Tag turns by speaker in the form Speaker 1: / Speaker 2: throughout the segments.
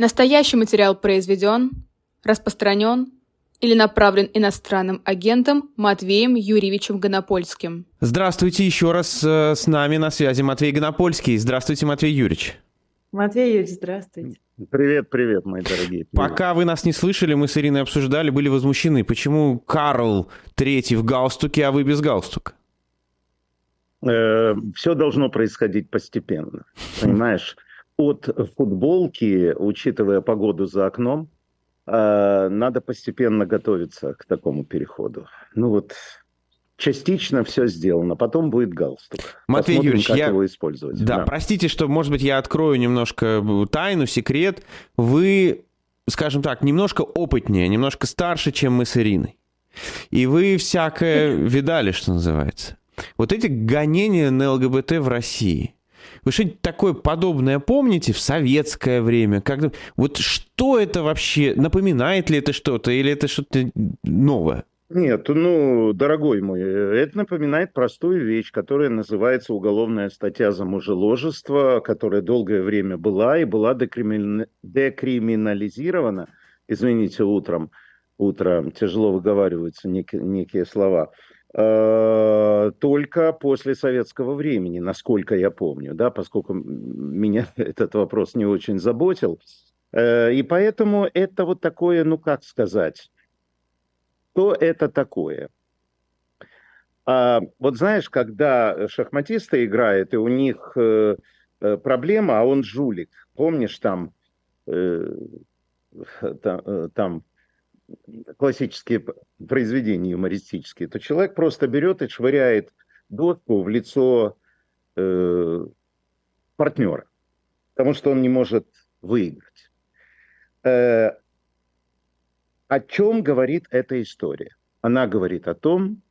Speaker 1: Настоящий материал произведен, распространен или направлен иностранным агентом Матвеем Юрьевичем Гонопольским.
Speaker 2: Здравствуйте еще раз э, с нами на связи Матвей Гонопольский. Здравствуйте, Матвей Юрьевич.
Speaker 3: Матвей Юрьевич, здравствуйте.
Speaker 4: Привет, привет, мои дорогие. Привет.
Speaker 2: Пока вы нас не слышали, мы с Ириной обсуждали, были возмущены. Почему Карл третий в галстуке, а вы без галстука?
Speaker 4: Э, все должно происходить постепенно, понимаешь? От футболки, учитывая погоду за окном, э, надо постепенно готовиться к такому переходу. Ну вот, частично все сделано, потом будет галстук.
Speaker 2: Матвей Посмотрим, Юрьевич,
Speaker 4: как
Speaker 2: я...
Speaker 4: его использовать.
Speaker 2: Да, да, простите, что, может быть, я открою немножко тайну, секрет. Вы, скажем так, немножко опытнее, немножко старше, чем мы с Ириной. И вы всякое видали, что называется. Вот эти гонения на ЛГБТ в России – вы что-нибудь такое подобное помните в советское время? Как... Вот что это вообще? Напоминает ли это что-то или это что-то новое?
Speaker 4: Нет, ну, дорогой мой, это напоминает простую вещь, которая называется уголовная статья за мужеложество, которая долгое время была и была декримин... декриминализирована, извините, утром, утром тяжело выговариваются некие, некие слова, только после советского времени, насколько я помню, да, поскольку меня этот вопрос не очень заботил. Э, и поэтому это вот такое, ну как сказать, что это такое? А, вот знаешь, когда шахматисты играют, и у них э, проблема, а он жулик, помнишь там, там, там классические произведения юмористические, то человек просто берет и швыряет доску в лицо э, партнера, потому что он не может выиграть. Э, о чем говорит эта история? Она говорит о том,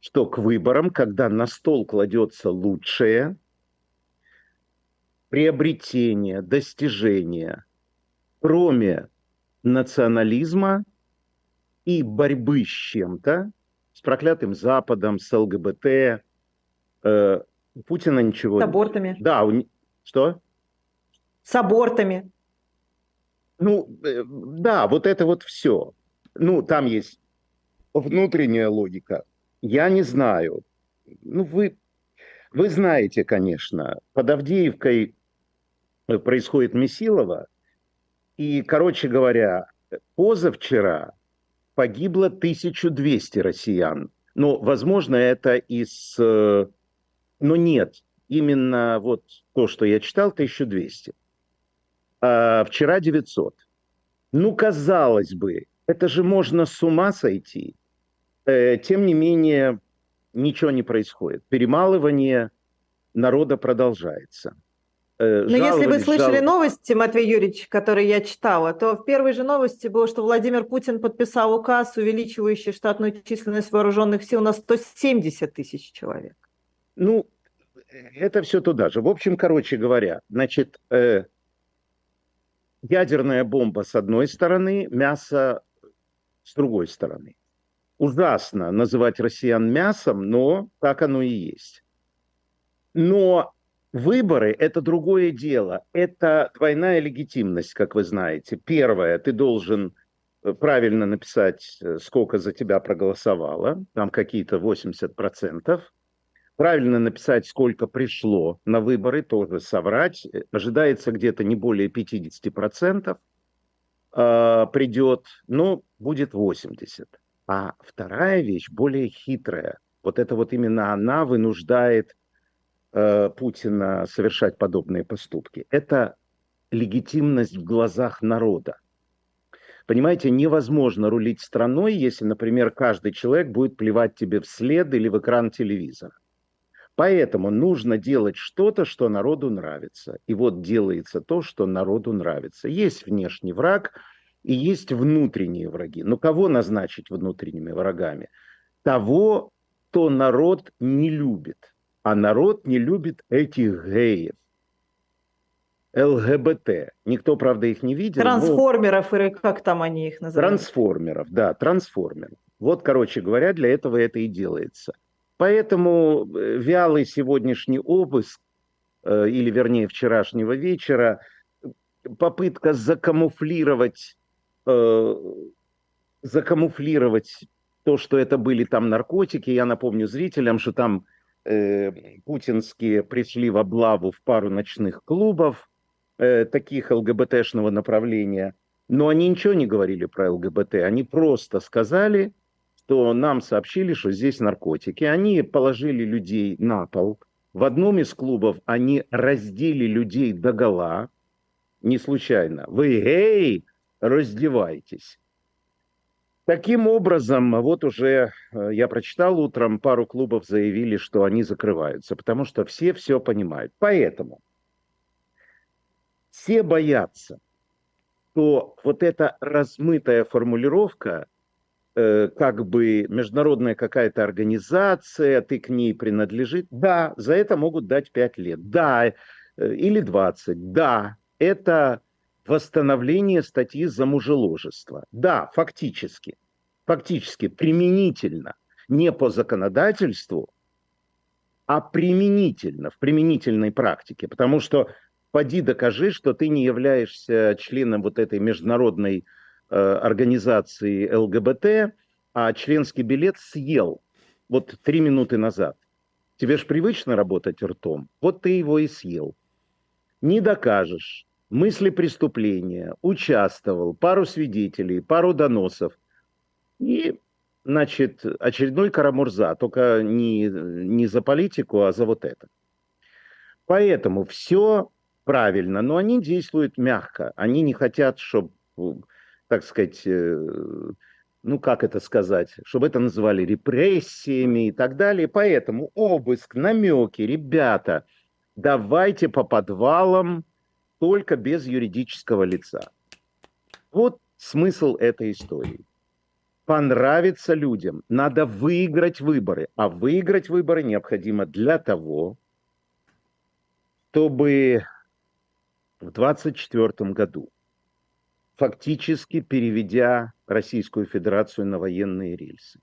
Speaker 4: что к выборам, когда на стол кладется лучшее, приобретение, достижение, кроме национализма и борьбы с чем-то, с проклятым Западом, с ЛГБТ. Э, у Путина ничего...
Speaker 3: С абортами.
Speaker 4: Да, у... что?
Speaker 3: С абортами.
Speaker 4: Ну, э, да, вот это вот все. Ну, там есть внутренняя логика. Я не знаю. Ну, вы, вы знаете, конечно, под Авдеевкой происходит Месилова, и, короче говоря, позавчера погибло 1200 россиян. Но, возможно, это из... Э, но нет, именно вот то, что я читал, 1200. А вчера 900. Ну, казалось бы, это же можно с ума сойти. Э, тем не менее, ничего не происходит. Перемалывание народа продолжается.
Speaker 3: Э, Но если вы слышали жал... новости, Матвей Юрьевич, которые я читала, то в первой же новости было, что Владимир Путин подписал указ, увеличивающий штатную численность вооруженных сил на 170 тысяч человек.
Speaker 4: Ну, это все туда же. В общем, короче говоря, значит, э, ядерная бомба с одной стороны, мясо с другой стороны. Ужасно называть россиян мясом, но так оно и есть. Но Выборы – это другое дело. Это двойная легитимность, как вы знаете. Первое, ты должен э, правильно написать, э, сколько за тебя проголосовало, там какие-то 80%. Правильно написать, сколько пришло на выборы, тоже соврать. Э, ожидается где-то не более 50% э, а, придет, но будет 80%. А вторая вещь, более хитрая, вот это вот именно она вынуждает Э, Путина совершать подобные поступки. Это легитимность в глазах народа. Понимаете, невозможно рулить страной, если, например, каждый человек будет плевать тебе вслед или в экран телевизора. Поэтому нужно делать что-то, что народу нравится. И вот делается то, что народу нравится. Есть внешний враг и есть внутренние враги. Но кого назначить внутренними врагами? Того, кто народ не любит – а народ не любит этих геев. ЛГБТ. Никто, правда, их не видел.
Speaker 3: Трансформеров, но... или как там они их называют?
Speaker 4: Трансформеров, да, трансформеров. Вот, короче говоря, для этого это и делается. Поэтому э, вялый сегодняшний обыск, э, или вернее вчерашнего вечера, попытка закамуфлировать, э, закамуфлировать то, что это были там наркотики. Я напомню зрителям, что там путинские пришли в облаву в пару ночных клубов, э, таких ЛГБТшного направления. Но они ничего не говорили про ЛГБТ. Они просто сказали, что нам сообщили, что здесь наркотики. Они положили людей на пол. В одном из клубов они раздели людей до гола. Не случайно. Вы, эй, раздевайтесь. Таким образом, вот уже э, я прочитал утром, пару клубов заявили, что они закрываются, потому что все все понимают. Поэтому все боятся, что вот эта размытая формулировка, э, как бы международная какая-то организация, ты к ней принадлежит, да, за это могут дать 5 лет, да, э, или 20, да, это восстановление статьи за мужеложество. Да, фактически, фактически, применительно, не по законодательству, а применительно, в применительной практике. Потому что поди докажи, что ты не являешься членом вот этой международной э, организации ЛГБТ, а членский билет съел вот три минуты назад. Тебе же привычно работать ртом, вот ты его и съел. Не докажешь, мысли преступления, участвовал, пару свидетелей, пару доносов. И, значит, очередной Карамурза, только не, не за политику, а за вот это. Поэтому все правильно, но они действуют мягко. Они не хотят, чтобы, так сказать, э, ну как это сказать, чтобы это называли репрессиями и так далее. Поэтому обыск, намеки, ребята, давайте по подвалам, только без юридического лица. Вот смысл этой истории. Понравится людям, надо выиграть выборы. А выиграть выборы необходимо для того, чтобы в 2024 году, фактически переведя Российскую Федерацию на военные рельсы,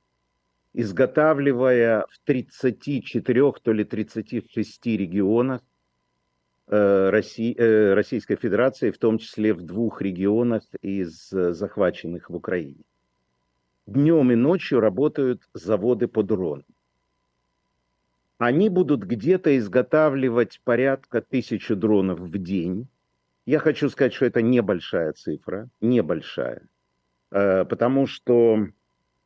Speaker 4: изготавливая в 34 то ли 36 регионах России, э, Российской Федерации, в том числе в двух регионах из э, захваченных в Украине. Днем и ночью работают заводы по дронам. Они будут где-то изготавливать порядка тысячи дронов в день. Я хочу сказать, что это небольшая цифра, небольшая, потому что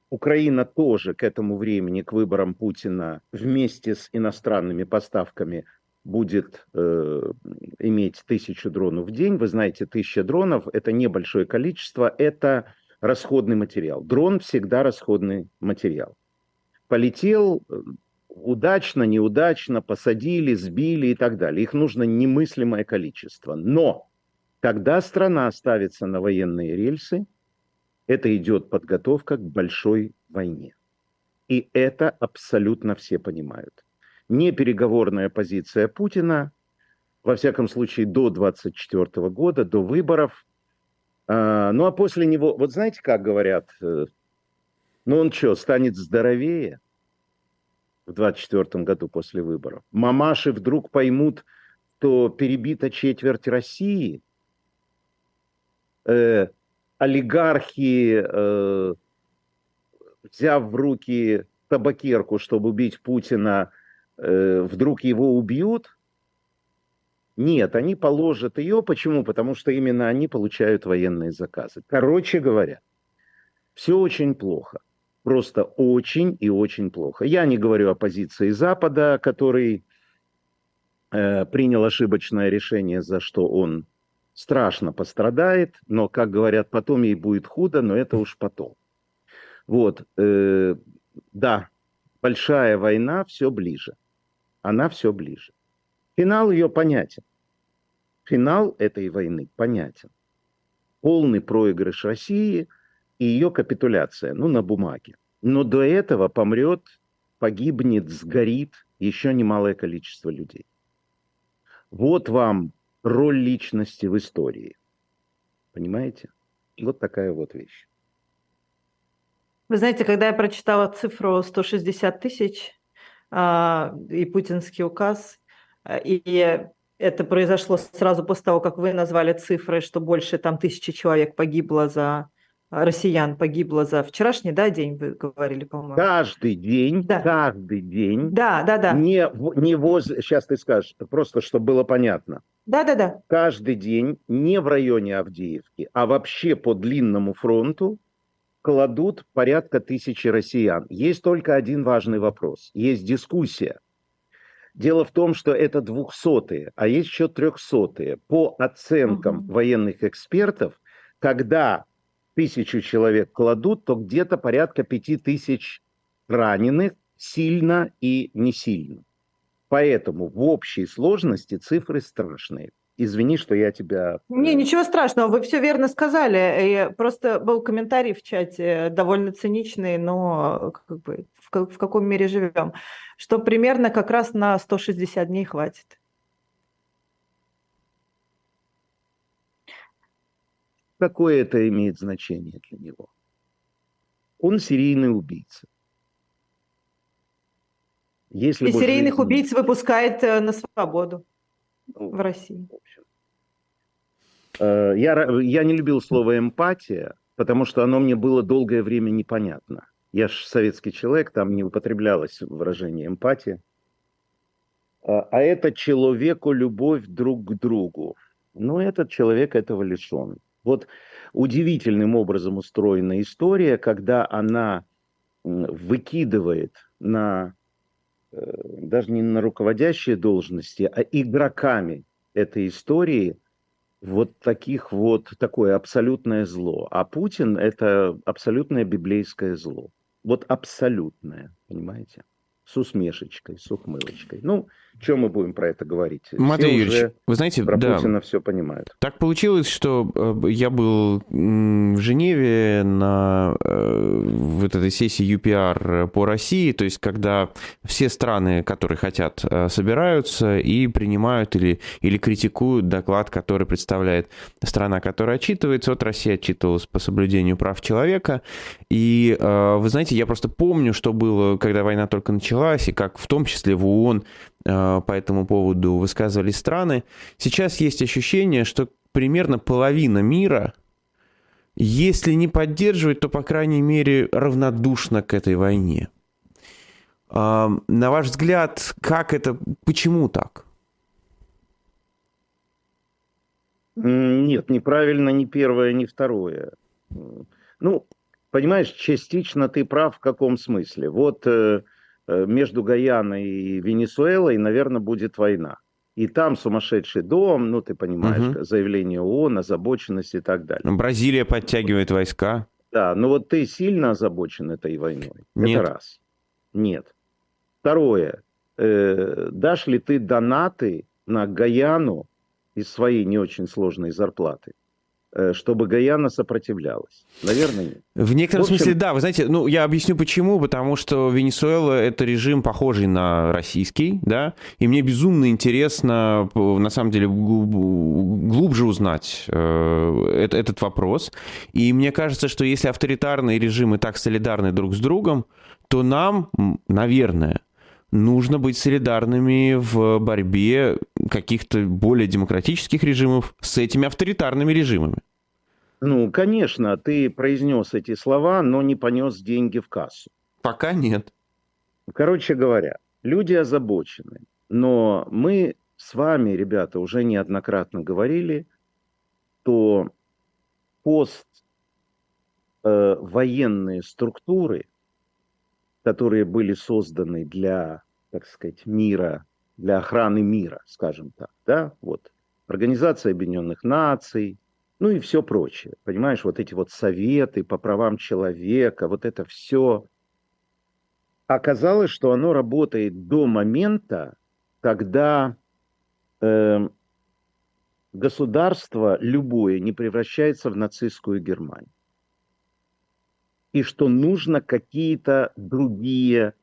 Speaker 4: Украина тоже к этому времени, к выборам Путина, вместе с иностранными поставками будет э, иметь тысячу дронов в день. Вы знаете, тысяча дронов – это небольшое количество, это расходный материал. Дрон всегда расходный материал. Полетел э, удачно, неудачно, посадили, сбили и так далее. Их нужно немыслимое количество. Но когда страна ставится на военные рельсы, это идет подготовка к большой войне. И это абсолютно все понимают не переговорная позиция Путина, во всяком случае до 24 года, до выборов. А, ну а после него, вот знаете, как говорят, э, ну он что, станет здоровее в 24 году после выборов? Мамаши вдруг поймут, что перебита четверть России, э, олигархи, э, взяв в руки табакерку, чтобы убить Путина, вдруг его убьют? Нет, они положат ее. Почему? Потому что именно они получают военные заказы. Короче говоря, все очень плохо. Просто очень и очень плохо. Я не говорю о позиции Запада, который э, принял ошибочное решение, за что он страшно пострадает, но, как говорят, потом ей будет худо, но это уж потом. Вот, э, да, большая война все ближе она все ближе. Финал ее понятен. Финал этой войны понятен. Полный проигрыш России и ее капитуляция, ну, на бумаге. Но до этого помрет, погибнет, сгорит еще немалое количество людей. Вот вам роль личности в истории. Понимаете? Вот такая вот вещь.
Speaker 3: Вы знаете, когда я прочитала цифру 160 тысяч, и путинский указ, а, и это произошло сразу после того, как вы назвали цифры, что больше там тысячи человек погибло за россиян погибло за вчерашний да, день, вы говорили, по-моему.
Speaker 4: Каждый день, да. каждый день.
Speaker 3: Да, да, да.
Speaker 4: Не, не возле, сейчас ты скажешь, просто чтобы было понятно.
Speaker 3: Да, да, да.
Speaker 4: Каждый день не в районе Авдеевки, а вообще по длинному фронту кладут порядка тысячи россиян. Есть только один важный вопрос. Есть дискуссия. Дело в том, что это двухсотые, а есть еще трехсотые. По оценкам угу. военных экспертов, когда тысячу человек кладут, то где-то порядка пяти тысяч раненых сильно и не сильно. Поэтому в общей сложности цифры страшные. Извини, что я тебя...
Speaker 3: Не, ничего страшного, вы все верно сказали. И просто был комментарий в чате довольно циничный, но как бы в, в каком мире живем, что примерно как раз на 160 дней хватит.
Speaker 4: Какое это имеет значение для него? Он серийный убийца.
Speaker 3: Если И серийных убийц выпускает э, на свободу в России. В общем.
Speaker 4: Э, я, я не любил слово эмпатия, потому что оно мне было долгое время непонятно. Я же советский человек, там не употреблялось выражение эмпатия. А, а это человеку любовь друг к другу. Но этот человек этого лишен. Вот удивительным образом устроена история, когда она выкидывает на даже не на руководящие должности, а игроками этой истории вот таких вот такое абсолютное зло. А Путин это абсолютное библейское зло. Вот абсолютное, понимаете? с усмешечкой, с ухмылочкой. Ну, что мы будем про это говорить?
Speaker 2: Матвей все Юрьевич, вы знаете,
Speaker 4: про
Speaker 2: да,
Speaker 4: Путина все понимают.
Speaker 2: Так получилось, что э, я был в Женеве на э, вот этой сессии UPR по России, то есть когда все страны, которые хотят, э, собираются и принимают или, или критикуют доклад, который представляет страна, которая отчитывается. Вот Россия отчитывалась по соблюдению прав человека. И вы знаете, я просто помню, что было, когда война только началась, и как в том числе в ООН по этому поводу высказывались страны, сейчас есть ощущение, что примерно половина мира, если не поддерживает, то, по крайней мере, равнодушна к этой войне. А, на ваш взгляд, как это, почему так?
Speaker 4: Нет, неправильно ни первое, ни второе. Ну, понимаешь, частично ты прав в каком смысле. Вот э, Э, между Гаяной и Венесуэлой, наверное, будет война. И там сумасшедший дом, ну, ты понимаешь, угу. заявление ООН, озабоченность и так далее.
Speaker 2: Бразилия подтягивает войска.
Speaker 4: Да, но вот ты сильно озабочен этой войной.
Speaker 2: Нет.
Speaker 4: Это раз. Нет. Второе. Э, дашь ли ты донаты на Гаяну из своей не очень сложной зарплаты? Э, чтобы Гаяна сопротивлялась? Наверное, нет.
Speaker 2: В некотором в общем... смысле, да. Вы знаете, ну, я объясню почему. Потому что Венесуэла – это режим, похожий на российский, да, и мне безумно интересно, на самом деле, глубже узнать э, этот вопрос. И мне кажется, что если авторитарные режимы так солидарны друг с другом, то нам, наверное, нужно быть солидарными в борьбе каких-то более демократических режимов с этими авторитарными режимами.
Speaker 4: Ну, конечно, ты произнес эти слова, но не понес деньги в кассу.
Speaker 2: Пока нет.
Speaker 4: Короче говоря, люди озабочены. Но мы с вами, ребята, уже неоднократно говорили, что пост э, военные структуры – которые были созданы для, так сказать, мира, для охраны мира, скажем так, да, вот, Организация Объединенных Наций, ну и все прочее, понимаешь, вот эти вот советы по правам человека, вот это все. Оказалось, что оно работает до момента, когда э, государство любое не превращается в нацистскую Германию и что нужно какие-то другие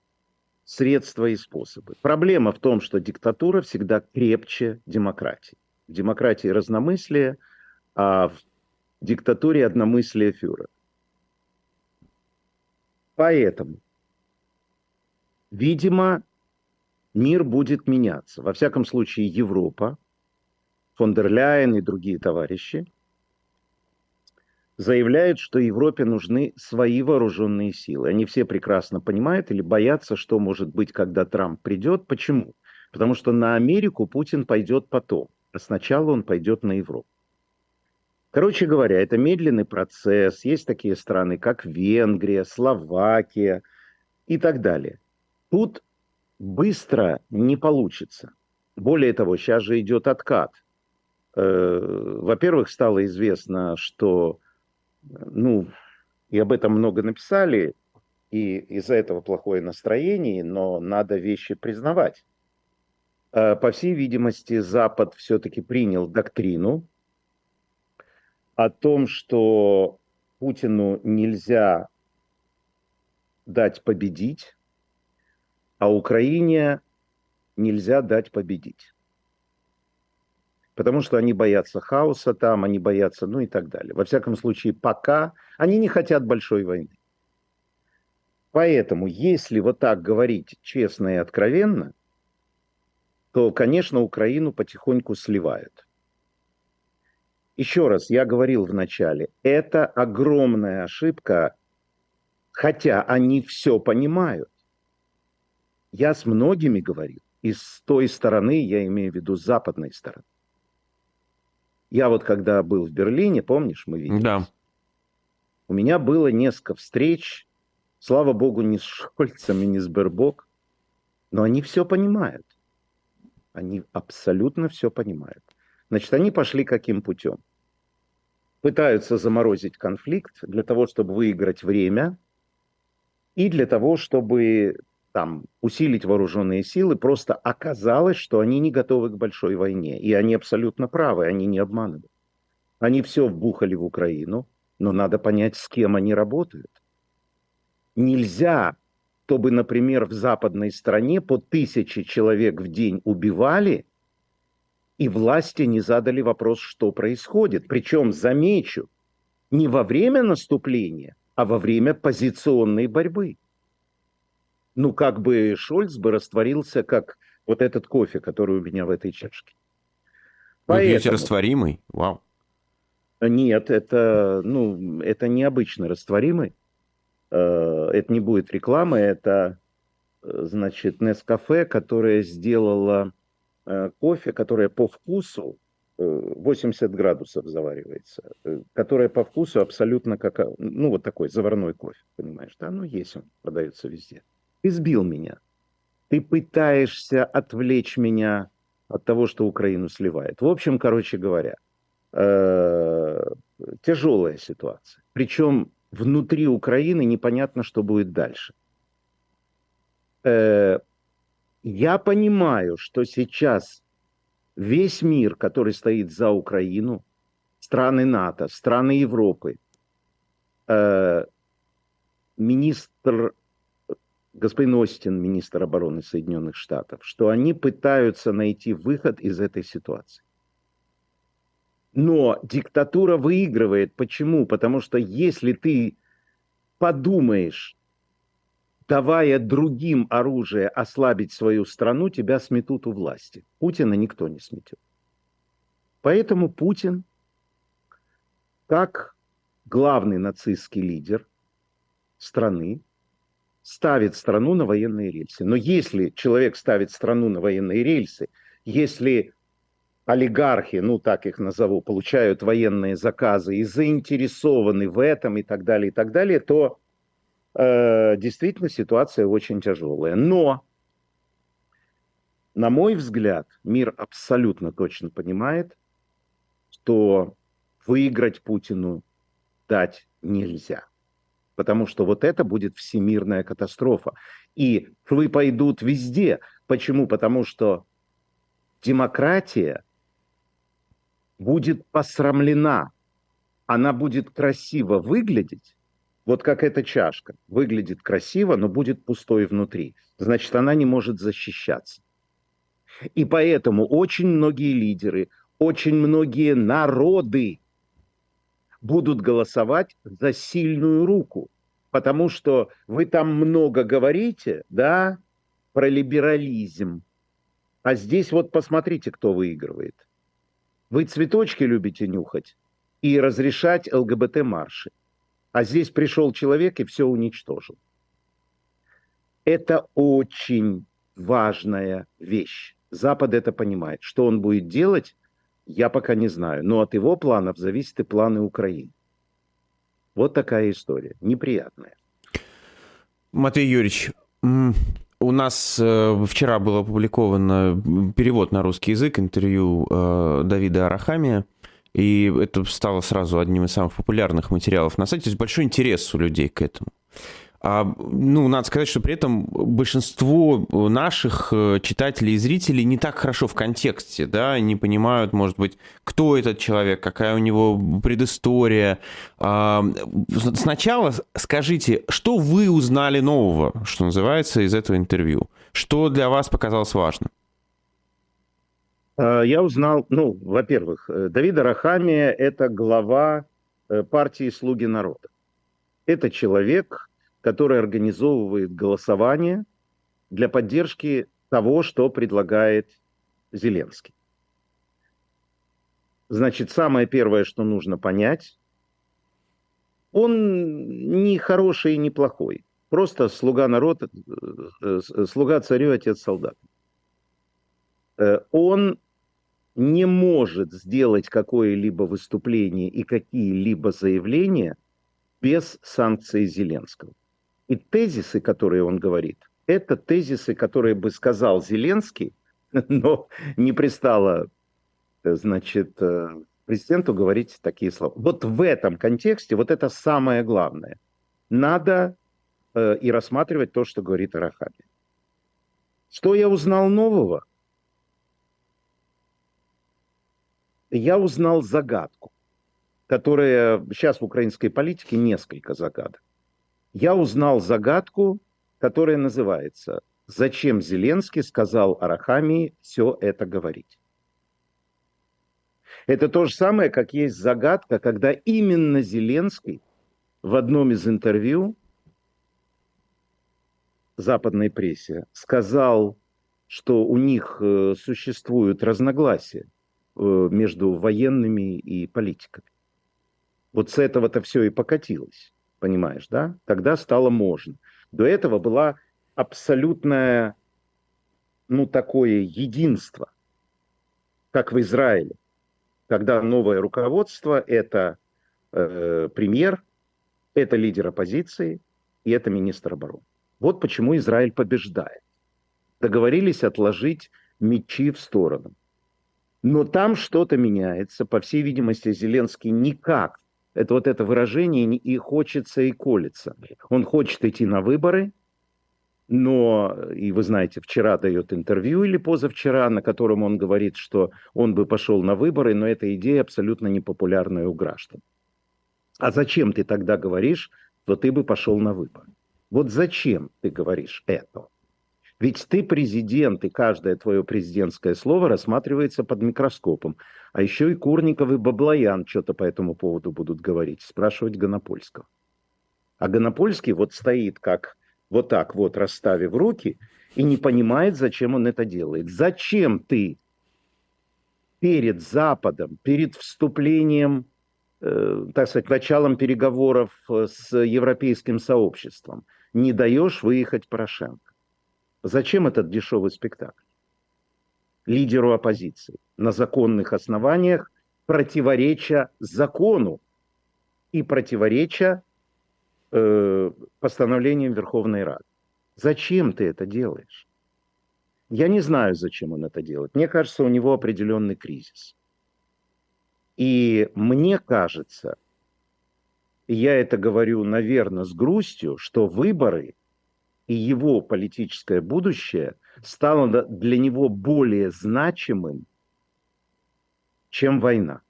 Speaker 4: средства и способы. Проблема в том, что диктатура всегда крепче демократии. В демократии разномыслие, а в диктатуре одномыслие фюрера. Поэтому, видимо, мир будет меняться. Во всяком случае, Европа фон дер Ляйен и другие товарищи, заявляют, что Европе нужны свои вооруженные силы. Они все прекрасно понимают или боятся, что может быть, когда Трамп придет. Почему? Потому что на Америку Путин пойдет потом, а сначала он пойдет на Европу. Короче говоря, это медленный процесс. Есть такие страны, как Венгрия, Словакия и так далее. Тут быстро не получится. Более того, сейчас же идет откат. Э, во-первых, стало известно, что, ну, и об этом много написали, и из-за этого плохое настроение, но надо вещи признавать. Э, по всей видимости, Запад все-таки принял доктрину, о том, что Путину нельзя дать победить, а Украине нельзя дать победить. Потому что они боятся хаоса там, они боятся, ну и так далее. Во всяком случае, пока они не хотят большой войны. Поэтому, если вот так говорить честно и откровенно, то, конечно, Украину потихоньку сливают. Еще раз, я говорил в начале, это огромная ошибка, хотя они все понимают. Я с многими говорил, и с той стороны, я имею в виду с западной стороны. Я вот когда был в Берлине, помнишь, мы видели?
Speaker 2: Да.
Speaker 4: У меня было несколько встреч, слава богу, не с Шольцем и не с Бербок, но они все понимают. Они абсолютно все понимают. Значит, они пошли каким путем? Пытаются заморозить конфликт для того, чтобы выиграть время и для того, чтобы там усилить вооруженные силы. Просто оказалось, что они не готовы к большой войне. И они абсолютно правы, они не обманывают. Они все вбухали в Украину, но надо понять, с кем они работают. Нельзя, чтобы, например, в западной стране по тысяче человек в день убивали – и власти не задали вопрос, что происходит. Причем, замечу, не во время наступления, а во время позиционной борьбы. Ну, как бы Шольц бы растворился, как вот этот кофе, который у меня в этой чашке.
Speaker 2: Поэтому... Вы растворимый? Вау.
Speaker 4: Нет, это, ну, это необычно растворимый. Э, это не будет рекламы, это, э, значит, Нескафе, которая сделала кофе, которое по вкусу 80 э, градусов заваривается, э, которое по вкусу абсолютно как, ну, вот такой заварной кофе, понимаешь, да, ну, есть он, продается везде. Ты сбил меня. Ты пытаешься отвлечь меня от того, что Украину сливает. В общем, короче говоря, тяжелая ситуация. Причем внутри Украины непонятно, что будет дальше. Я понимаю, что сейчас весь мир, который стоит за Украину, страны НАТО, страны Европы, э, министр, господин Остин, министр обороны Соединенных Штатов, что они пытаются найти выход из этой ситуации. Но диктатура выигрывает. Почему? Потому что если ты подумаешь, давая другим оружие ослабить свою страну, тебя сметут у власти. Путина никто не сметет. Поэтому Путин, как главный нацистский лидер страны, ставит страну на военные рельсы. Но если человек ставит страну на военные рельсы, если олигархи, ну так их назову, получают военные заказы и заинтересованы в этом и так далее, и так далее, то э, действительно ситуация очень тяжелая. Но, на мой взгляд, мир абсолютно точно понимает, что выиграть Путину дать нельзя. Потому что вот это будет всемирная катастрофа. И вы пойдут везде. Почему? Потому что демократия будет посрамлена. Она будет красиво выглядеть, вот как эта чашка. Выглядит красиво, но будет пустой внутри. Значит, она не может защищаться. И поэтому очень многие лидеры, очень многие народы будут голосовать за сильную руку. Потому что вы там много говорите, да, про либерализм. А здесь вот посмотрите, кто выигрывает. Вы цветочки любите нюхать и разрешать ЛГБТ-марши. А здесь пришел человек и все уничтожил. Это очень важная вещь. Запад это понимает. Что он будет делать, я пока не знаю. Но от его планов зависят и планы Украины. Вот такая история. Неприятная.
Speaker 2: Матвей Юрьевич, у нас э, вчера был опубликован перевод на русский язык интервью э, Давида Арахамия. И это стало сразу одним из самых популярных материалов на сайте. То есть большой интерес у людей к этому. А, ну, надо сказать, что при этом большинство наших э, читателей и зрителей не так хорошо в контексте, да, не понимают, может быть, кто этот человек, какая у него предыстория. А, сначала скажите, что вы узнали нового, что называется, из этого интервью? Что для вас показалось важным?
Speaker 4: А, я узнал, ну, во-первых, э, Давида Рахамия – это глава э, партии «Слуги народа». Это человек, который организовывает голосование для поддержки того, что предлагает Зеленский. Значит, самое первое, что нужно понять, он не хороший и не плохой. Просто слуга народа, э, э, слуга царю, отец солдат. Э, он не может сделать какое-либо выступление и какие-либо заявления без санкций Зеленского. И тезисы, которые он говорит, это тезисы, которые бы сказал Зеленский, но не пристало, значит, э, президенту говорить такие слова. Вот в этом контексте, вот это самое главное. Надо э, и рассматривать то, что говорит Арахаби. Что я узнал нового? Я узнал загадку, которая сейчас в украинской политике несколько загадок. Я узнал загадку, которая называется «Зачем Зеленский сказал Арахамии все это говорить?» Это то же самое, как есть загадка, когда именно Зеленский в одном из интервью западной прессе сказал, что у них э, существуют разногласия между военными и политиками. Вот с этого-то все и покатилось понимаешь, да? Тогда стало можно. До этого была абсолютное, ну, такое единство, как в Израиле, когда новое руководство – это э, премьер, это лидер оппозиции и это министр обороны. Вот почему Израиль побеждает. Договорились отложить мечи в сторону. Но там что-то меняется. По всей видимости, Зеленский никак это вот это выражение и хочется, и колется. Он хочет идти на выборы, но, и вы знаете, вчера дает интервью или позавчера, на котором он говорит, что он бы пошел на выборы, но эта идея абсолютно непопулярная у граждан. А зачем ты тогда говоришь, что ты бы пошел на выборы? Вот зачем ты говоришь это? Ведь ты президент, и каждое твое президентское слово рассматривается под микроскопом. А еще и Курников и Баблоян что-то по этому поводу будут говорить, спрашивать Гонопольского. А Гонопольский вот стоит как вот так вот, расставив руки, и не понимает, зачем он это делает. Зачем ты перед Западом, перед вступлением, э, так сказать, началом переговоров э, с европейским сообществом не даешь выехать Порошенко? Зачем этот дешевый спектакль? Лидеру оппозиции на законных основаниях, противореча закону и противореча э, постановлениям Верховной Рады. Зачем ты это делаешь? Я не знаю, зачем он это делает. Мне кажется, у него определенный кризис. И мне кажется, я это говорю, наверное, с грустью, что выборы и его политическое будущее стало для него более значимым, чем война.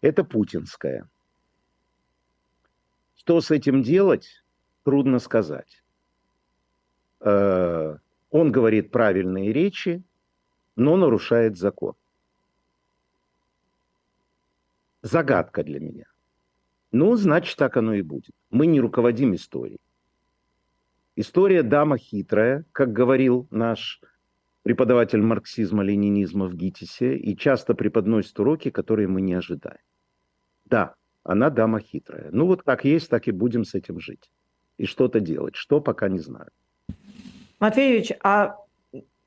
Speaker 4: Это путинская. Что с этим делать, трудно сказать. Э, он говорит правильные речи, но нарушает закон. Загадка для меня. Ну, значит, так оно и будет. Мы не руководим историей. История дама хитрая, как говорил наш преподаватель марксизма-ленинизма в ГИТИСе и часто преподносит уроки, которые мы не ожидаем. Да, она дама хитрая. Ну вот как есть, так и будем с этим жить. И что-то делать. Что, пока не знаю.
Speaker 3: Матвеевич, а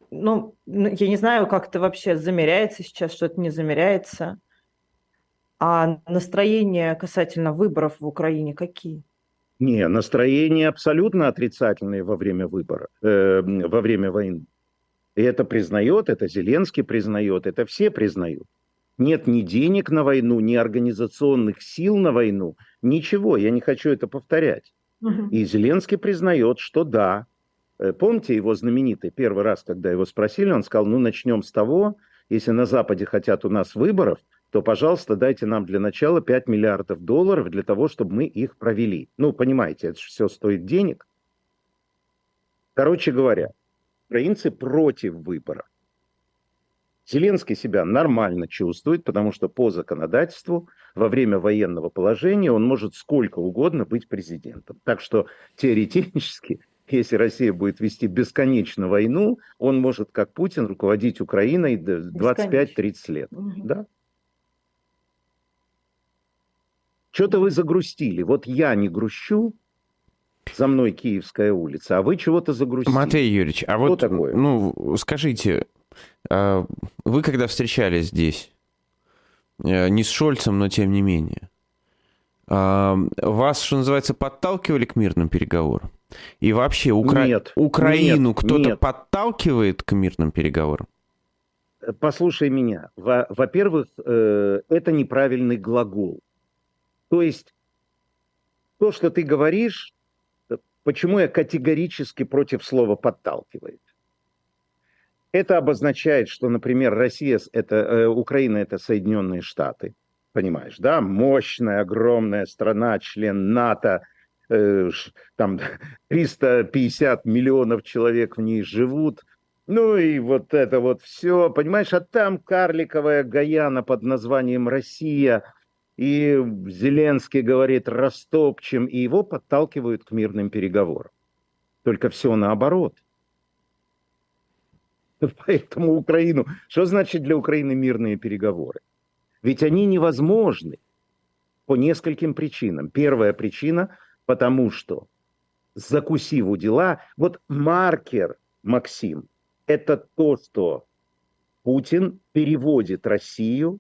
Speaker 3: ну, я не знаю, как это вообще замеряется сейчас, что-то не замеряется. А настроения касательно выборов в Украине какие?
Speaker 4: Не, настроения абсолютно отрицательные во время выбора, э, во время войны. И это признает, это Зеленский признает, это все признают. Нет ни денег на войну, ни организационных сил на войну, ничего. Я не хочу это повторять. Угу. И Зеленский признает, что да. Э, помните его знаменитый первый раз, когда его спросили, он сказал, ну начнем с того, если на Западе хотят у нас выборов, то, пожалуйста, дайте нам для начала 5 миллиардов долларов для того, чтобы мы их провели. Ну, понимаете, это же все стоит денег. Короче говоря, украинцы против выборов. Зеленский себя нормально чувствует, потому что по законодательству во время военного положения он может сколько угодно быть президентом. Так что теоретически, если Россия будет вести бесконечно войну, он может, как Путин, руководить Украиной 25-30 лет. Угу. Да? Что-то вы загрустили. Вот я не грущу, за мной Киевская улица, а вы чего-то загрустили.
Speaker 2: Матвей Юрьевич, а Что вот, такое? ну, скажите, а вы когда встречались здесь, э, не с Шольцем, но тем не менее, а вас, что называется, подталкивали к мирным переговорам? И вообще Укра... нет, Украину кто-то подталкивает к мирным переговорам?
Speaker 4: Послушай меня. Во-первых, э, это неправильный глагол. То есть то, что ты говоришь, почему я категорически против слова «подталкивает». Это обозначает, что, например, Россия, это, э, Украина – это Соединенные Штаты, понимаешь, да? Мощная, огромная страна, член НАТО, э, там 350 миллионов человек в ней живут – ну и вот это вот все, понимаешь, а там карликовая Гаяна под названием Россия – и Зеленский говорит растопчем, и его подталкивают к мирным переговорам. Только все наоборот. Поэтому Украину... Что значит для Украины мирные переговоры? Ведь они невозможны по нескольким причинам. Первая причина, потому что, закусив у дела, вот маркер, Максим, это то, что Путин переводит Россию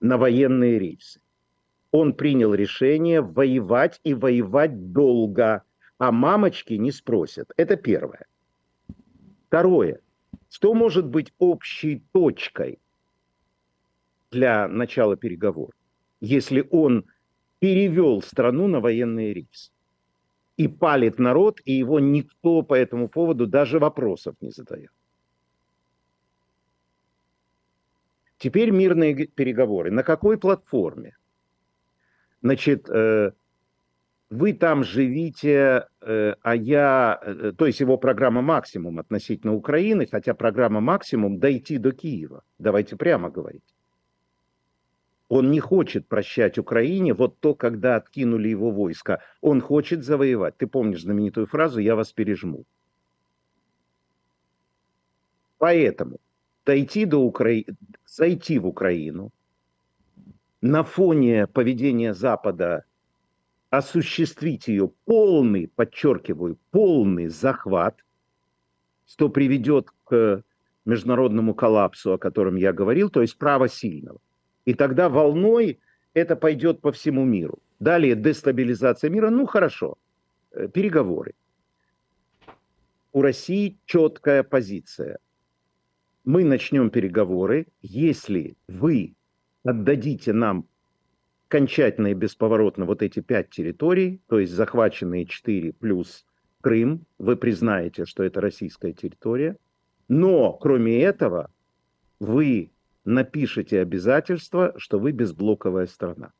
Speaker 4: на военные рейсы он принял решение воевать и воевать долго, а мамочки не спросят. Это первое. Второе. Что может быть общей точкой для начала переговоров, если он перевел страну на военный рейс и палит народ, и его никто по этому поводу даже вопросов не задает? Теперь мирные переговоры. На какой платформе? Значит, э, вы там живите, э, а я... Э, то есть его программа «Максимум» относительно Украины, хотя программа «Максимум» дойти до Киева. Давайте прямо говорить. Он не хочет прощать Украине вот то, когда откинули его войска. Он хочет завоевать. Ты помнишь знаменитую фразу «Я вас пережму». Поэтому дойти до Украины, зайти в Украину, на фоне поведения Запада осуществить ее полный, подчеркиваю, полный захват, что приведет к международному коллапсу, о котором я говорил, то есть право сильного. И тогда волной это пойдет по всему миру. Далее дестабилизация мира, ну хорошо, э, переговоры. У России четкая позиция. Мы начнем переговоры, если вы отдадите нам окончательно и бесповоротно вот эти пять территорий, то есть захваченные четыре плюс Крым, вы признаете, что это российская территория, но кроме этого вы напишите обязательство, что вы безблоковая страна.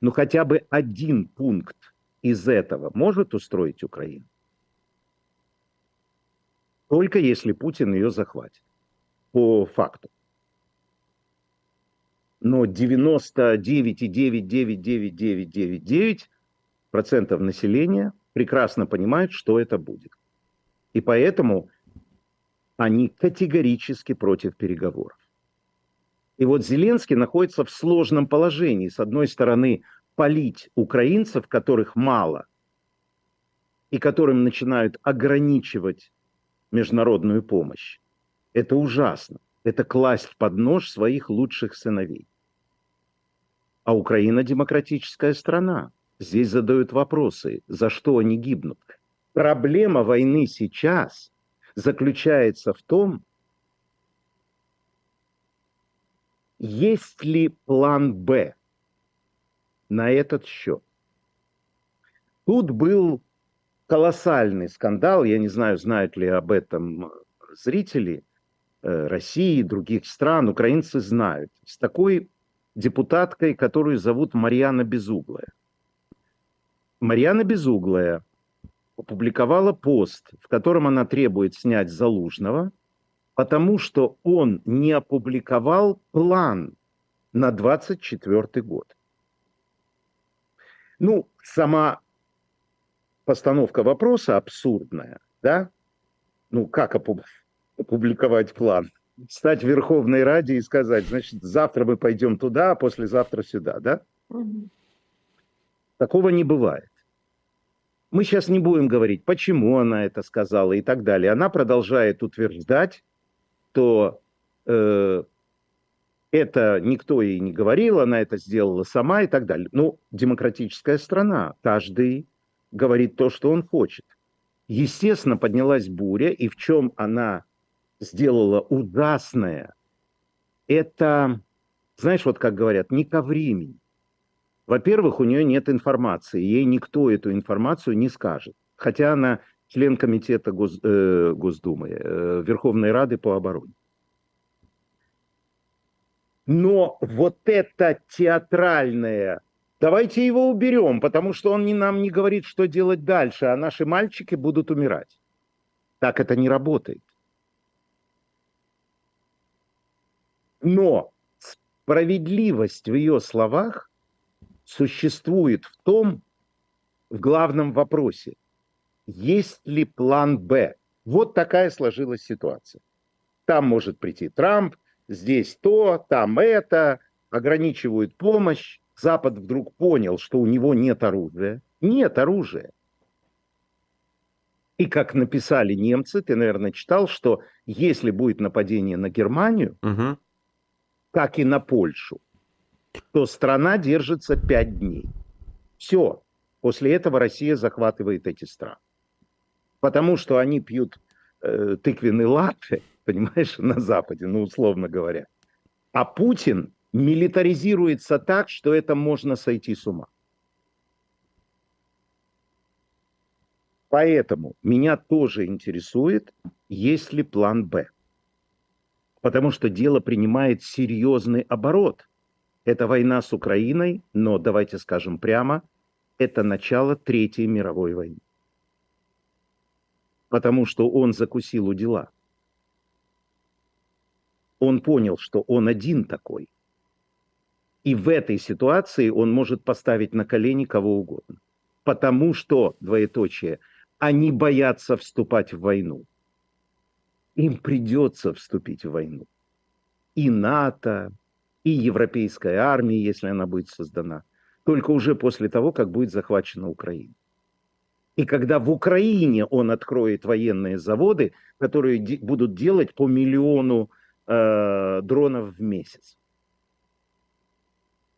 Speaker 4: Ну хотя бы один пункт из этого может устроить Украину. Только если Путин ее захватит. По факту но 99,9999999% населения прекрасно понимают, что это будет. И поэтому они категорически против переговоров. И вот Зеленский находится в сложном положении. С одной стороны, полить украинцев, которых мало, и которым начинают ограничивать международную помощь. Это ужасно. Это класть под нож своих лучших сыновей. А Украина демократическая страна. Здесь задают вопросы, за что они гибнут. Проблема войны сейчас заключается в том, есть ли план «Б» на этот счет. Тут был колоссальный скандал, я не знаю, знают ли об этом зрители России, других стран, украинцы знают, с такой депутаткой, которую зовут Марьяна Безуглая. Марьяна Безуглая опубликовала пост, в котором она требует снять Залужного, потому что он не опубликовал план на 24 год. Ну, сама постановка вопроса абсурдная, да? Ну, как опубликовать план? Стать в Верховной Раде и сказать, значит, завтра мы пойдем туда, а послезавтра сюда, да? Угу. Такого не бывает. Мы сейчас не будем говорить, почему она это сказала и так далее. Она продолжает утверждать, что э, это никто ей не говорил, она это сделала сама и так далее. Ну, демократическая страна, каждый говорит то, что он хочет. Естественно, поднялась буря, и в чем она сделала ужасное, это, знаешь, вот как говорят, не ко времени. Во-первых, у нее нет информации, ей никто эту информацию не скажет. Хотя она член комитета Гос, э, Госдумы, э, Верховной Рады по обороне. Но вот это театральное Давайте его уберем, потому что он не, нам не говорит, что делать дальше, а наши мальчики будут умирать. Так это не работает. Но справедливость в ее словах существует в том, в главном вопросе, есть ли план «Б». Вот такая сложилась ситуация. Там может прийти Трамп, здесь то, там это, ограничивают помощь. Запад вдруг понял, что у него нет оружия. Нет оружия. И как написали немцы, ты, наверное, читал, что если будет нападение на Германию, угу. Как и на Польшу, то страна держится пять дней. Все. После этого Россия захватывает эти страны. Потому что они пьют э, тыквенный латте, понимаешь, на Западе, ну, условно говоря. А Путин милитаризируется так, что это можно сойти с ума. Поэтому меня тоже интересует, есть ли план «Б». Потому что дело принимает серьезный оборот. Это война с Украиной, но, давайте скажем прямо, это начало Третьей мировой войны. Потому что он закусил у дела. Он понял, что он один такой – и в этой ситуации он может поставить на колени кого угодно. Потому что, двоеточие, они боятся вступать в войну. Им придется вступить в войну. И НАТО, и европейская армия, если она будет создана. Только уже после того, как будет захвачена Украина. И когда в Украине он откроет военные заводы, которые де- будут делать по миллиону э, дронов в месяц.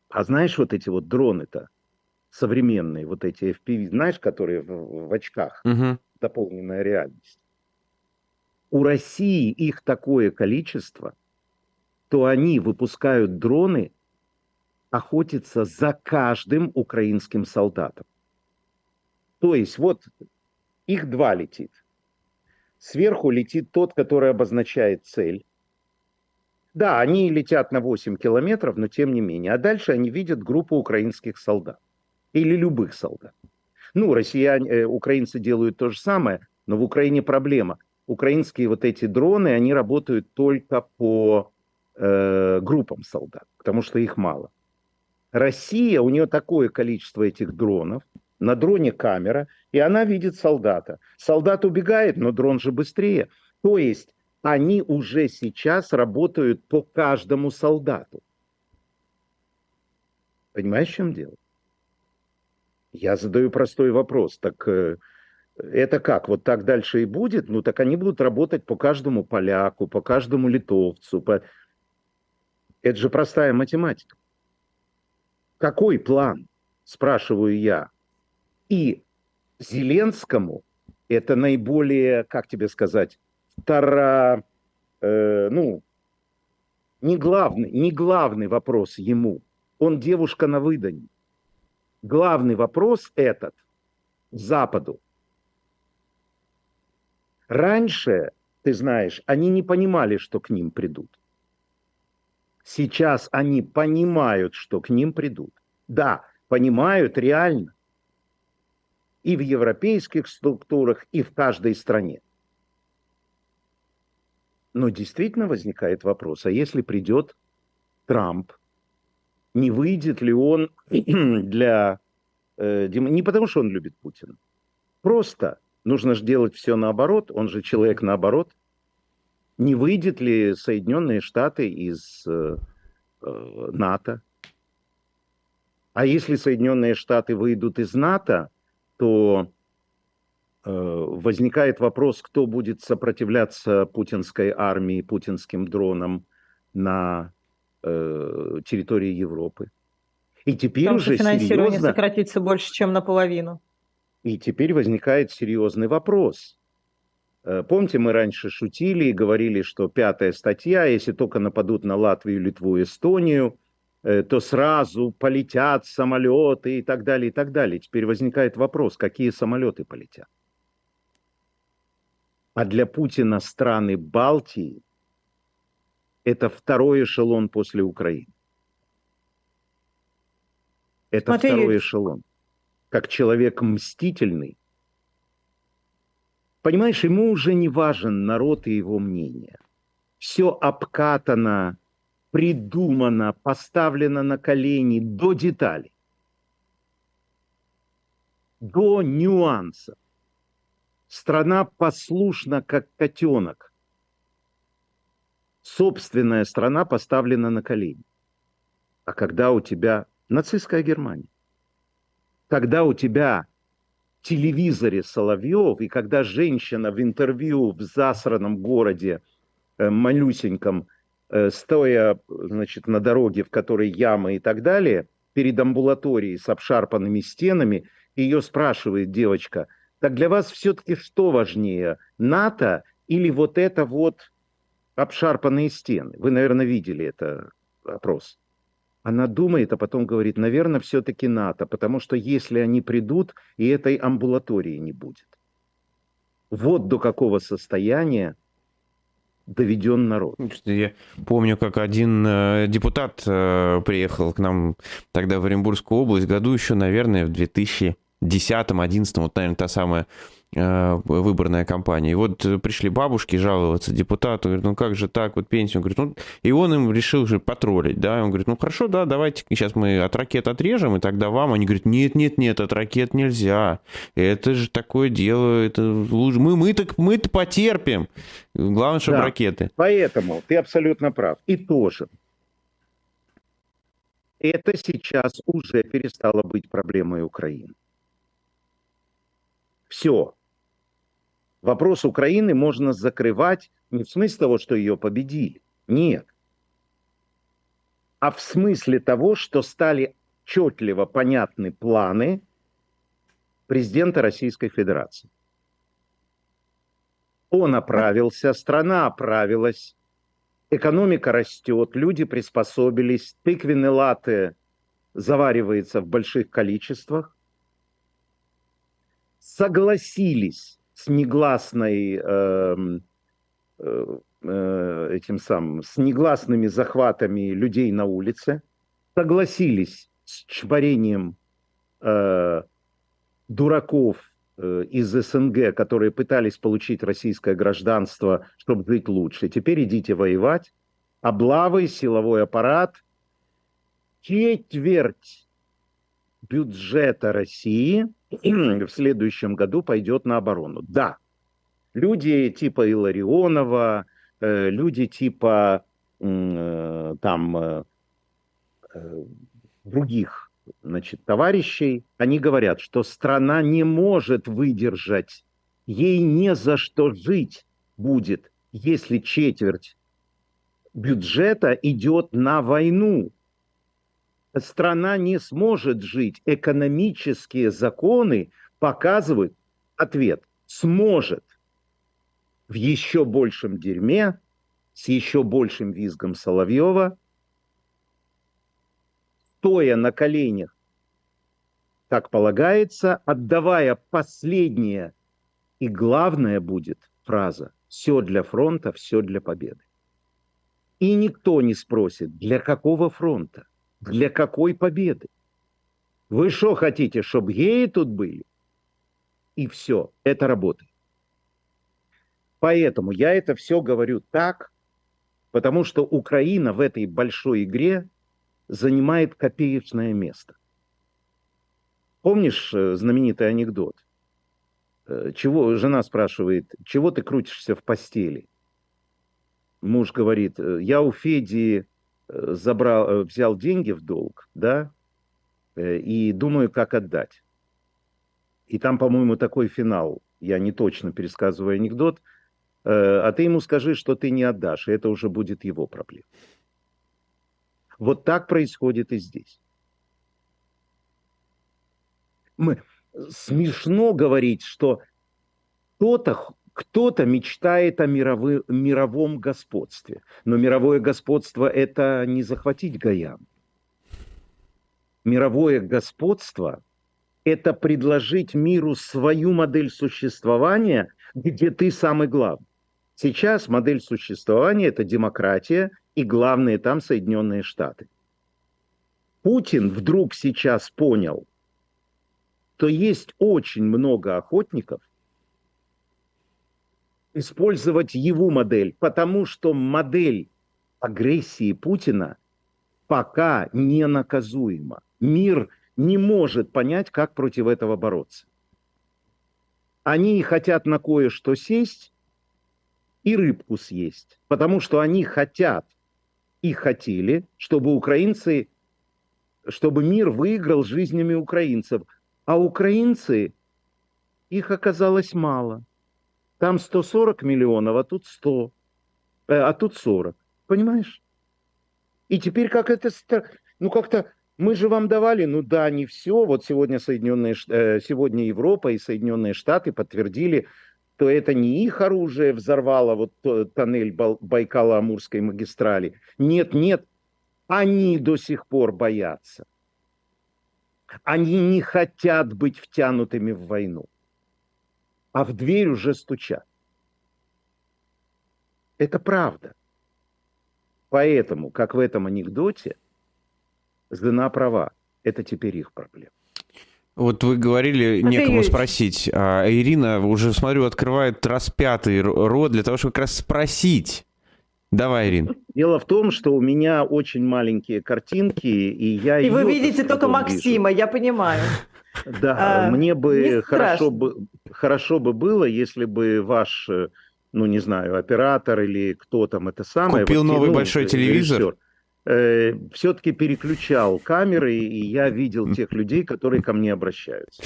Speaker 4: А знаешь, вот эти вот дроны-то современные, вот эти FPV, знаешь, которые в, в очках, угу. дополненная реальность. У России их такое количество, то они выпускают дроны охотиться за каждым украинским солдатом. То есть вот их два летит. Сверху летит тот, который обозначает цель. Да, они летят на 8 километров, но тем не менее. А дальше они видят группу украинских солдат. Или любых солдат. Ну, россияне, э, украинцы делают то же самое, но в Украине проблема. Украинские вот эти дроны, они работают только по э, группам солдат, потому что их мало. Россия, у нее такое количество этих дронов, на дроне камера, и она видит солдата. Солдат убегает, но дрон же быстрее. То есть они уже сейчас работают по каждому солдату. Понимаешь, в чем дело? Я задаю простой вопрос. Так э, это как? Вот так дальше и будет? Ну, так они будут работать по каждому поляку, по каждому литовцу. По... Это же простая математика. Какой план? Спрашиваю я. И Зеленскому это наиболее, как тебе сказать, втора, э, ну, не главный, не главный вопрос ему. Он девушка на выданье. Главный вопрос этот Западу. Раньше, ты знаешь, они не понимали, что к ним придут. Сейчас они понимают, что к ним придут. Да, понимают реально. И в европейских структурах, и в каждой стране. Но действительно возникает вопрос, а если придет Трамп, не выйдет ли он для... Э, не потому, что он любит Путина. Просто нужно же делать все наоборот, он же человек наоборот. Не выйдет ли Соединенные Штаты из э, э, НАТО? А если Соединенные Штаты выйдут из НАТО, то Э, возникает вопрос, кто будет сопротивляться путинской армии, путинским дронам на э, территории Европы. И теперь
Speaker 3: Потому
Speaker 4: уже
Speaker 3: что финансирование
Speaker 4: серьезно...
Speaker 3: сократится больше, чем наполовину.
Speaker 4: И теперь возникает серьезный вопрос. Э, помните, мы раньше шутили и говорили, что пятая статья, если только нападут на Латвию, Литву, Эстонию, э, то сразу полетят самолеты и так далее, и так далее. Теперь возникает вопрос, какие самолеты полетят? А для Путина страны Балтии – это второй эшелон после Украины. Это Матвей второй эшелон. Как человек мстительный, понимаешь, ему уже не важен народ и его мнение. Все обкатано, придумано, поставлено на колени до деталей, до нюансов. Страна послушна, как котенок. Собственная страна поставлена на колени. А когда у тебя нацистская Германия, когда у тебя в телевизоре Соловьев, и когда женщина в интервью в засранном городе э, малюсеньком, э, стоя значит, на дороге, в которой ямы и так далее, перед амбулаторией с обшарпанными стенами, ее спрашивает девочка – так для вас все-таки что важнее, НАТО или вот это вот обшарпанные стены? Вы, наверное, видели это опрос. Она думает, а потом говорит, наверное, все-таки НАТО, потому что если они придут, и этой амбулатории не будет. Вот до какого состояния доведен народ.
Speaker 2: Я помню, как один э, депутат э, приехал к нам тогда в Оренбургскую область, году еще, наверное, в 2000 10-11, вот, наверное, та самая выборная кампания. И вот пришли бабушки жаловаться депутату, говорят, ну как же так, вот пенсию, говорит, ну, и он им решил же потроллить, да, он говорит, ну хорошо, да, давайте сейчас мы от ракет отрежем, и тогда вам, они говорят, нет, нет, нет, от ракет нельзя, это же такое дело, это мы, мы так, мы-то потерпим, главное, чтобы да, ракеты.
Speaker 4: Поэтому ты абсолютно прав, и тоже это сейчас уже перестало быть проблемой Украины. Все. Вопрос Украины можно закрывать не в смысле того, что ее победили. Нет. А в смысле того, что стали отчетливо понятны планы президента Российской Федерации. Он оправился, страна оправилась, экономика растет, люди приспособились, тыквенные латы заваривается в больших количествах согласились с негласной эм, э, э, этим самым, с негласными захватами людей на улице, согласились с чпорением э, дураков э, из СНГ, которые пытались получить российское гражданство, чтобы жить лучше. Теперь идите воевать. Облавы, силовой аппарат. Четверть бюджета России – в следующем году пойдет на оборону. Да, люди типа Иларионова, э, люди типа э, там э, других значит, товарищей, они говорят, что страна не может выдержать, ей не за что жить будет, если четверть бюджета идет на войну. Страна не сможет жить. Экономические законы показывают ответ. Сможет. В еще большем дерьме, с еще большим визгом Соловьева, стоя на коленях, как полагается, отдавая последнее и главное будет фраза «все для фронта, все для победы». И никто не спросит, для какого фронта, для какой победы. Вы что хотите, чтобы геи тут были? И все, это работает. Поэтому я это все говорю так, потому что Украина в этой большой игре занимает копеечное место. Помнишь э, знаменитый анекдот? Э, чего, жена спрашивает, чего ты крутишься в постели? Муж говорит, «Э, я у Феди забрал, взял деньги в долг, да, и думаю, как отдать. И там, по-моему, такой финал, я не точно пересказываю анекдот, а ты ему скажи, что ты не отдашь, и это уже будет его проблема. Вот так происходит и здесь. Мы, смешно говорить, что кто-то кто мечтает о мировы, мировом господстве. Но мировое господство – это не захватить Гаян. Мировое господство – это предложить миру свою модель существования, где ты самый главный. Сейчас модель существования – это демократия, и главные там Соединенные Штаты. Путин вдруг сейчас понял, что есть очень много охотников использовать его модель, потому что модель агрессии Путина пока не наказуема. Мир не может понять, как против этого бороться. Они хотят на кое-что сесть и рыбку съесть, потому что они хотят и хотели, чтобы украинцы, чтобы мир выиграл жизнями украинцев. А украинцы, их оказалось мало. Там 140 миллионов, а тут 100, э, а тут 40. Понимаешь? И теперь как это... Ну как-то мы же вам давали, ну да, не все. Вот сегодня Соединенные, э, сегодня Европа и Соединенные Штаты подтвердили то это не их оружие взорвало вот тоннель Байкало-Амурской магистрали. Нет, нет, они до сих пор боятся. Они не хотят быть втянутыми в войну. А в дверь уже стучат. Это правда. Поэтому, как в этом анекдоте, жена права. Это теперь их проблема.
Speaker 2: Вот вы говорили, некому спросить. А Ирина, уже смотрю, открывает распятый рот для того, чтобы как раз спросить. Давай, Ирина.
Speaker 4: Дело в том, что у меня очень маленькие картинки, и я...
Speaker 3: И вы видите только Максима, вижу. я понимаю.
Speaker 4: Да, а, мне бы хорошо, бы хорошо бы было, если бы ваш, ну не знаю, оператор или кто там это самое...
Speaker 2: Купил вот, новый ну, большой телевизор. Режиссер,
Speaker 4: э, все-таки переключал камеры, и я видел тех людей, которые ко мне обращаются.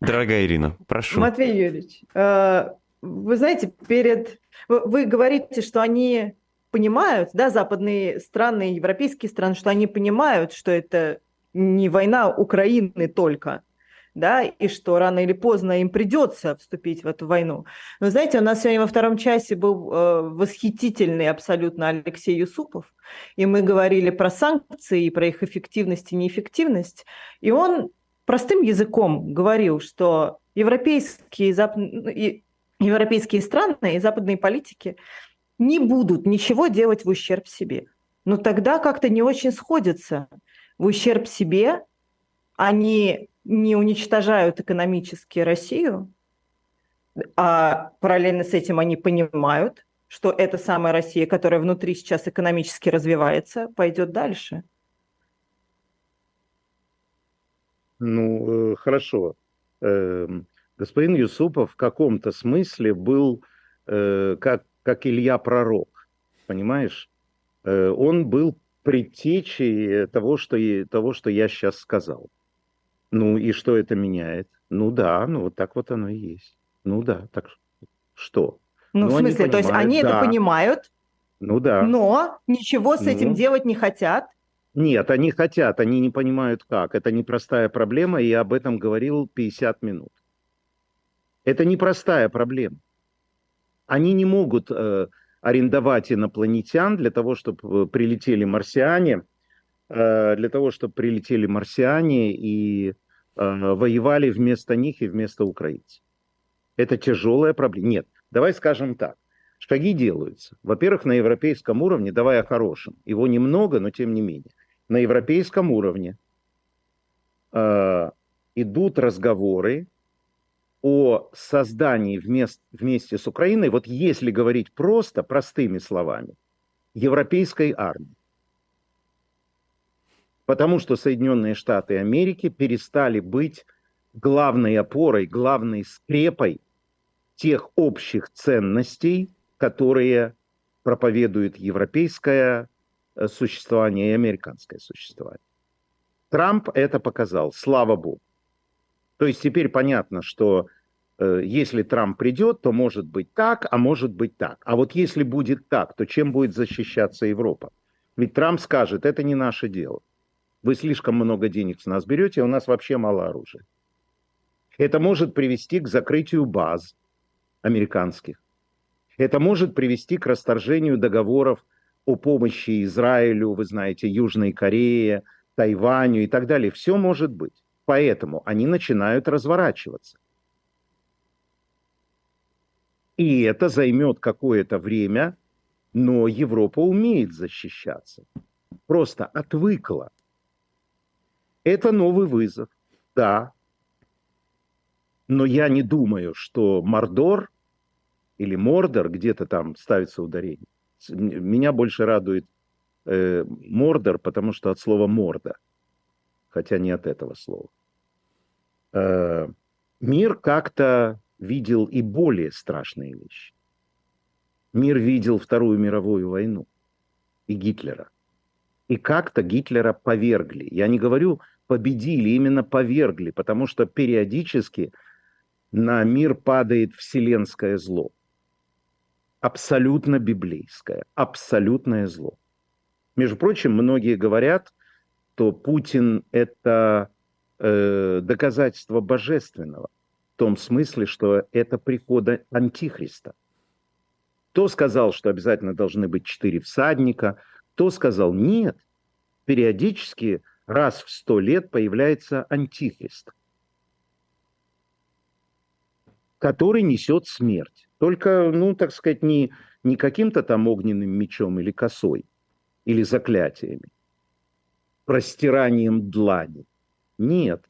Speaker 2: Дорогая Ирина, прошу.
Speaker 3: Матвей Юрьевич, э, вы знаете, перед... Вы, вы говорите, что они понимают, да, западные страны, европейские страны, что они понимают, что это не война Украины только, да, и что рано или поздно им придется вступить в эту войну. Но знаете, у нас сегодня во втором часе был э, восхитительный абсолютно Алексей Юсупов, и мы говорили про санкции, и про их эффективность и неэффективность, и он простым языком говорил, что европейские, зап... Ну, европейские страны и западные политики не будут ничего делать в ущерб себе. Но тогда как-то не очень сходится. В ущерб себе они не уничтожают экономически Россию, а параллельно с этим они понимают, что эта самая Россия, которая внутри сейчас экономически развивается, пойдет дальше.
Speaker 4: Ну, э, хорошо. Эм, господин Юсупов в каком-то смысле был э, как, как Илья Пророк. понимаешь? Э, он был предтечей того что, того, что я сейчас сказал. Ну и что это меняет? Ну да, ну вот так вот оно и есть. Ну да, так что?
Speaker 3: Ну, ну в смысле, то есть они да. это понимают,
Speaker 4: ну да.
Speaker 3: но ничего с ну. этим делать не хотят?
Speaker 4: Нет, они хотят, они не понимают как. Это непростая проблема, и я об этом говорил 50 минут. Это непростая проблема. Они не могут э, арендовать инопланетян для того, чтобы э, прилетели марсиане, для того, чтобы прилетели марсиане и э, воевали вместо них и вместо украинцев. Это тяжелая проблема. Нет, давай скажем так. Шаги делаются. Во-первых, на европейском уровне, давай о хорошем. Его немного, но тем не менее. На европейском уровне э, идут разговоры о создании вместе, вместе с Украиной, вот если говорить просто, простыми словами, европейской армии. Потому что Соединенные Штаты Америки перестали быть главной опорой, главной скрепой тех общих ценностей, которые проповедует европейское э, существование и американское существование. Трамп это показал, слава богу. То есть теперь понятно, что э, если Трамп придет, то может быть так, а может быть так. А вот если будет так, то чем будет защищаться Европа? Ведь Трамп скажет, это не наше дело. Вы слишком много денег с нас берете, у нас вообще мало оружия. Это может привести к закрытию баз, американских. Это может привести к расторжению договоров о помощи Израилю, вы знаете, Южной Корее, Тайваню и так далее. Все может быть. Поэтому они начинают разворачиваться. И это займет какое-то время, но Европа умеет защищаться. Просто отвыкла. Это новый вызов, да, но я не думаю, что Мордор или Мордор где-то там ставится ударение. Меня больше радует э, Мордор, потому что от слова морда, хотя не от этого слова. Э, мир как-то видел и более страшные вещи. Мир видел Вторую мировую войну и Гитлера. И как-то Гитлера повергли. Я не говорю победили, именно повергли, потому что периодически на мир падает вселенское зло. Абсолютно библейское, абсолютное зло. Между прочим, многие говорят, что Путин – это э, доказательство божественного, в том смысле, что это прихода Антихриста. Кто сказал, что обязательно должны быть четыре всадника, кто сказал нет. Периодически раз в сто лет появляется Антихрист который несет смерть. Только, ну, так сказать, не, не каким-то там огненным мечом или косой, или заклятиями, простиранием длани. Нет.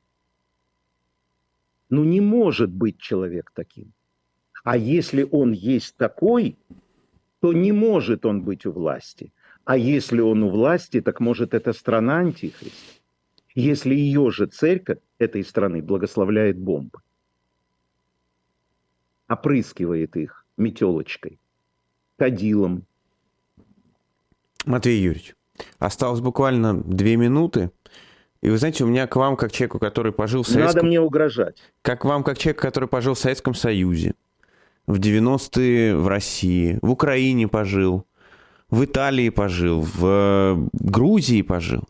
Speaker 4: Ну, не может быть человек таким. А если он есть такой, то не может он быть у власти. А если он у власти, так может это страна антихрист. Если ее же церковь этой страны благословляет бомбы опрыскивает их метелочкой, кадилом.
Speaker 2: Матвей Юрьевич, осталось буквально две минуты. И вы знаете, у меня к вам, как человеку, который пожил в
Speaker 4: Советском... Надо мне угрожать.
Speaker 2: Как вам, как человеку, который пожил в Советском Союзе, в 90-е в России, в Украине пожил, в Италии пожил, в Грузии пожил.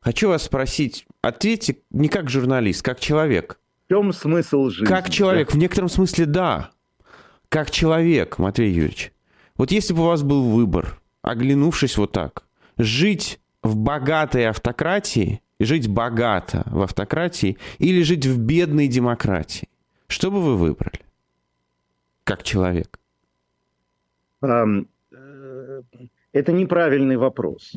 Speaker 2: Хочу вас спросить, ответьте не как журналист, как человек –
Speaker 4: в чем смысл жизни?
Speaker 2: Как человек, в некотором смысле да. Как человек, Матвей Юрьевич. Вот если бы у вас был выбор, оглянувшись вот так, жить в богатой автократии, жить богато в автократии или жить в бедной демократии, что бы вы выбрали? Как человек?
Speaker 4: Э, это неправильный вопрос.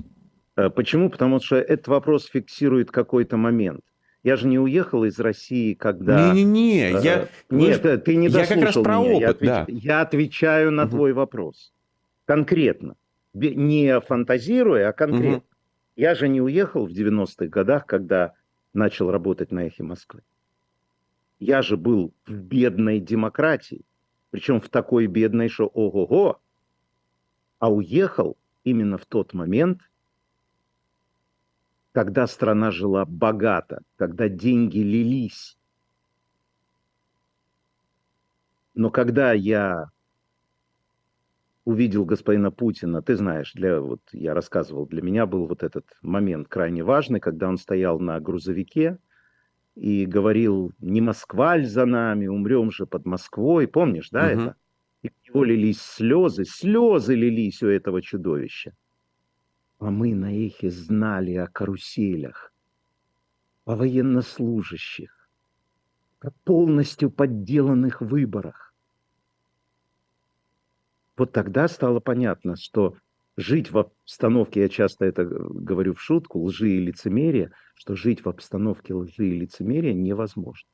Speaker 4: Э, почему? Потому что этот вопрос фиксирует какой-то момент – я же не уехал из России, когда...
Speaker 2: Не-не-не,
Speaker 4: э, я... Нет, вы... ты не дослушал
Speaker 2: Я как раз про
Speaker 4: меня.
Speaker 2: опыт,
Speaker 4: я,
Speaker 2: отвеч... да.
Speaker 4: я отвечаю на угу. твой вопрос. Конкретно. Не фантазируя, а конкретно. Угу. Я же не уехал в 90-х годах, когда начал работать на «Эхе Москвы». Я же был в бедной демократии. Причем в такой бедной, что ого-го. а уехал именно в тот момент, когда страна жила богато, когда деньги лились. Но когда я увидел господина Путина, ты знаешь, для, вот я рассказывал, для меня был вот этот момент крайне важный, когда он стоял на грузовике и говорил, не Москва за нами, умрем же под Москвой, помнишь, да, угу. это? И у него лились слезы, слезы лились у этого чудовища. А мы на эхе знали о каруселях, о военнослужащих, о полностью подделанных выборах. Вот тогда стало понятно, что жить в обстановке, я часто это говорю в шутку, лжи и лицемерия, что жить в обстановке лжи и лицемерия невозможно.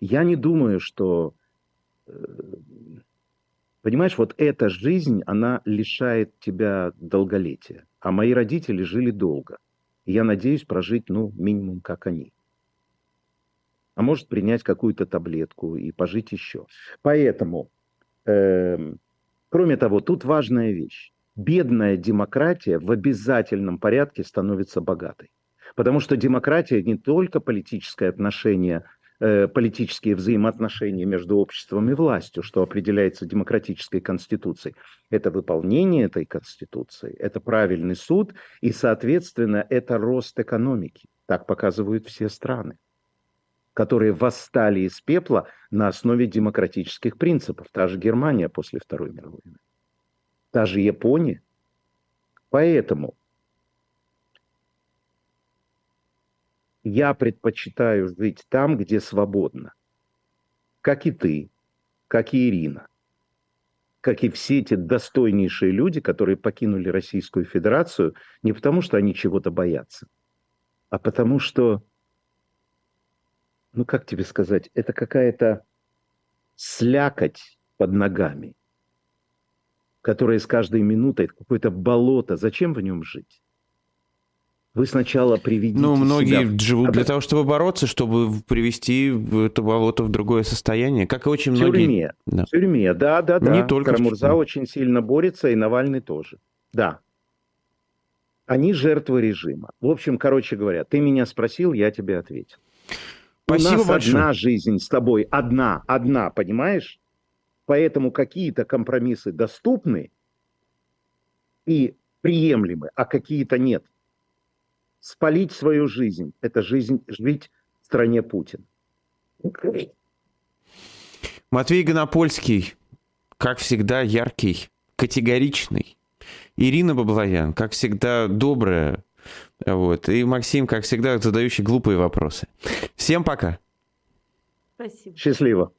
Speaker 4: Я не думаю, что Понимаешь, вот эта жизнь, она лишает тебя долголетия. А мои родители жили долго. И я надеюсь прожить, ну, минимум, как они. А может, принять какую-то таблетку и пожить еще. Поэтому, э, кроме того, тут важная вещь. Бедная демократия в обязательном порядке становится богатой. Потому что демократия не только политическое отношение политические взаимоотношения между обществом и властью, что определяется демократической конституцией. Это выполнение этой конституции, это правильный суд и, соответственно, это рост экономики. Так показывают все страны, которые восстали из пепла на основе демократических принципов. Та же Германия после Второй мировой войны, та же Япония. Поэтому я предпочитаю жить там, где свободно. Как и ты, как и Ирина, как и все эти достойнейшие люди, которые покинули Российскую Федерацию не потому, что они чего-то боятся, а потому что, ну как тебе сказать, это какая-то слякоть под ногами, которая с каждой минутой какое-то болото. Зачем в нем жить? Вы сначала приведите
Speaker 2: Ну, многие
Speaker 4: себя...
Speaker 2: живут для того, чтобы бороться, чтобы привести это болото в другое состояние, как и очень
Speaker 4: в
Speaker 2: многие...
Speaker 4: Тюрьме. Да. В тюрьме, да, да, да.
Speaker 2: Не только
Speaker 4: Карамурза очень сильно борется, и Навальный тоже. Да. Они жертвы режима. В общем, короче говоря, ты меня спросил, я тебе ответил.
Speaker 2: Спасибо
Speaker 4: У нас
Speaker 2: большое.
Speaker 4: одна жизнь с тобой, одна, одна, понимаешь? Поэтому какие-то компромиссы доступны и приемлемы, а какие-то нет спалить свою жизнь. Это жизнь, жить в стране Путин.
Speaker 2: Матвей Гонопольский, как всегда, яркий, категоричный. Ирина Баблоян, как всегда, добрая. Вот. И Максим, как всегда, задающий глупые вопросы. Всем пока.
Speaker 3: Спасибо.
Speaker 4: Счастливо.